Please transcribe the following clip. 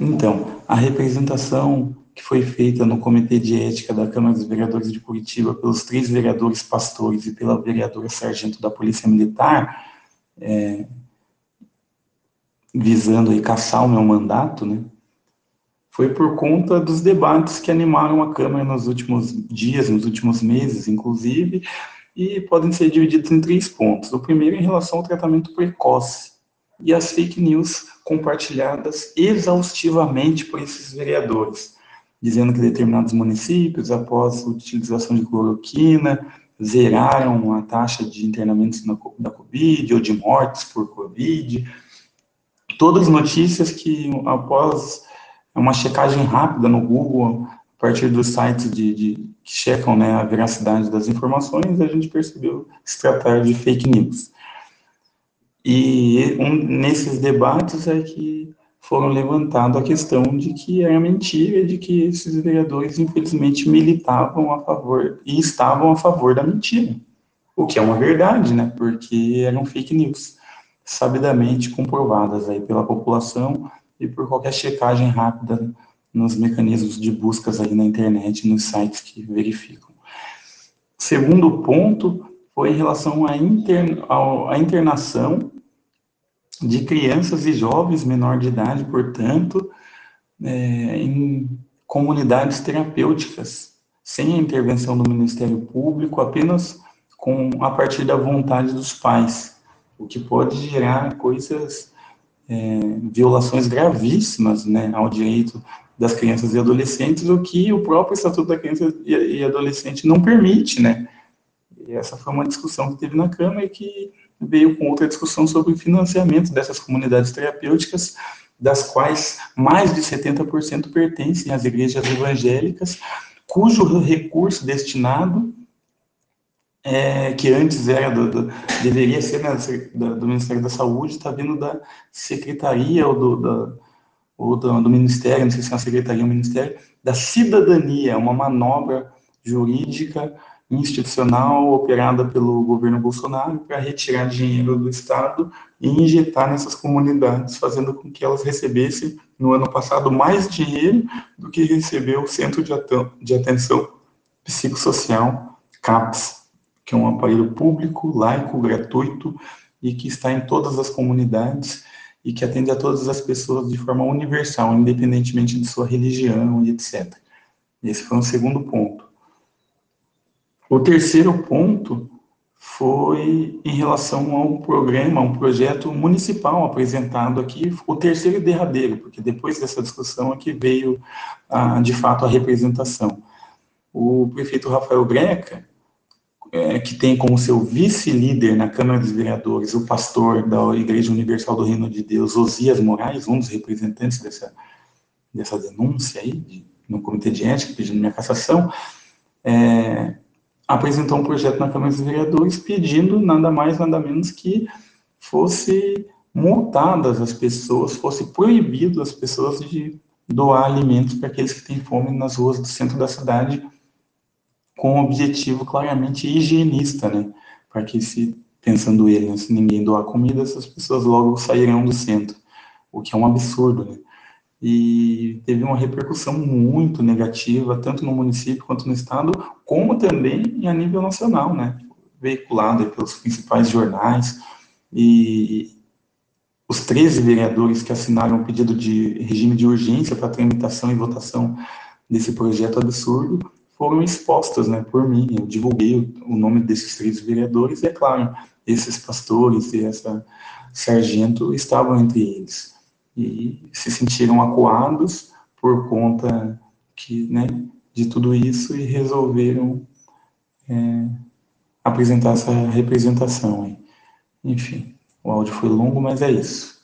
Então, a representação que foi feita no Comitê de Ética da Câmara dos Vereadores de Curitiba pelos três vereadores pastores e pela vereadora sargento da Polícia Militar, é, visando aí caçar o meu mandato, né, foi por conta dos debates que animaram a Câmara nos últimos dias, nos últimos meses, inclusive, e podem ser divididos em três pontos. O primeiro em relação ao tratamento precoce e as fake news compartilhadas exaustivamente por esses vereadores, dizendo que determinados municípios, após a utilização de cloroquina, zeraram a taxa de internamentos da Covid ou de mortes por Covid. Todas notícias que, após uma checagem rápida no Google, a partir dos sites de, de que checam né, a veracidade das informações, a gente percebeu se tratar de fake news. E um, nesses debates é que foram levantando a questão de que era mentira, de que esses vereadores, infelizmente, militavam a favor e estavam a favor da mentira. O que é uma verdade, né? Porque eram fake news, sabidamente comprovadas aí pela população e por qualquer checagem rápida nos mecanismos de buscas aí na internet, nos sites que verificam. Segundo ponto foi em relação à, à internação de crianças e jovens menor de idade, portanto, é, em comunidades terapêuticas, sem a intervenção do Ministério Público, apenas com a partir da vontade dos pais, o que pode gerar coisas, é, violações gravíssimas, né, ao direito das crianças e adolescentes, o que o próprio Estatuto da Criança e Adolescente não permite, né. Essa foi uma discussão que teve na Câmara e que veio com outra discussão sobre o financiamento dessas comunidades terapêuticas, das quais mais de 70% pertencem às igrejas evangélicas, cujo recurso destinado, é, que antes era do, do deveria ser né, do, Ministério da Saúde, está vindo da Secretaria ou do, da, ou do, do Ministério, não sei se é uma Secretaria ou Ministério, da Cidadania, uma manobra jurídica institucional operada pelo governo Bolsonaro para retirar dinheiro do Estado e injetar nessas comunidades, fazendo com que elas recebessem, no ano passado, mais dinheiro do que recebeu o Centro de Atenção Psicossocial, CAPS, que é um aparelho público, laico, gratuito e que está em todas as comunidades e que atende a todas as pessoas de forma universal, independentemente de sua religião e etc. Esse foi um segundo ponto. O terceiro ponto foi em relação a um programa, um projeto municipal apresentado aqui, o terceiro e derradeiro, porque depois dessa discussão aqui veio, ah, de fato, a representação. O prefeito Rafael Greca, é, que tem como seu vice-líder na Câmara dos Vereadores o pastor da Igreja Universal do Reino de Deus, Osias Moraes, um dos representantes dessa, dessa denúncia aí, de, no Comitê de Ética, pedindo minha cassação, é, apresentou um projeto na Câmara dos Vereadores pedindo nada mais, nada menos que fosse multadas as pessoas, fosse proibido as pessoas de doar alimentos para aqueles que têm fome nas ruas do centro da cidade, com um objetivo claramente higienista, né? Para que se, pensando ele, né, se ninguém doar comida, essas pessoas logo sairão do centro, o que é um absurdo, né? E teve uma repercussão muito negativa, tanto no município quanto no estado, como também a nível nacional, né? Veiculado pelos principais jornais, e os 13 vereadores que assinaram o pedido de regime de urgência para tramitação e votação desse projeto absurdo foram expostos, né, por mim. Eu divulguei o nome desses três vereadores e, é claro, esses pastores e essa sargento estavam entre eles e se sentiram acuados por conta que, né, de tudo isso e resolveram é, apresentar essa representação. Enfim, o áudio foi longo, mas é isso.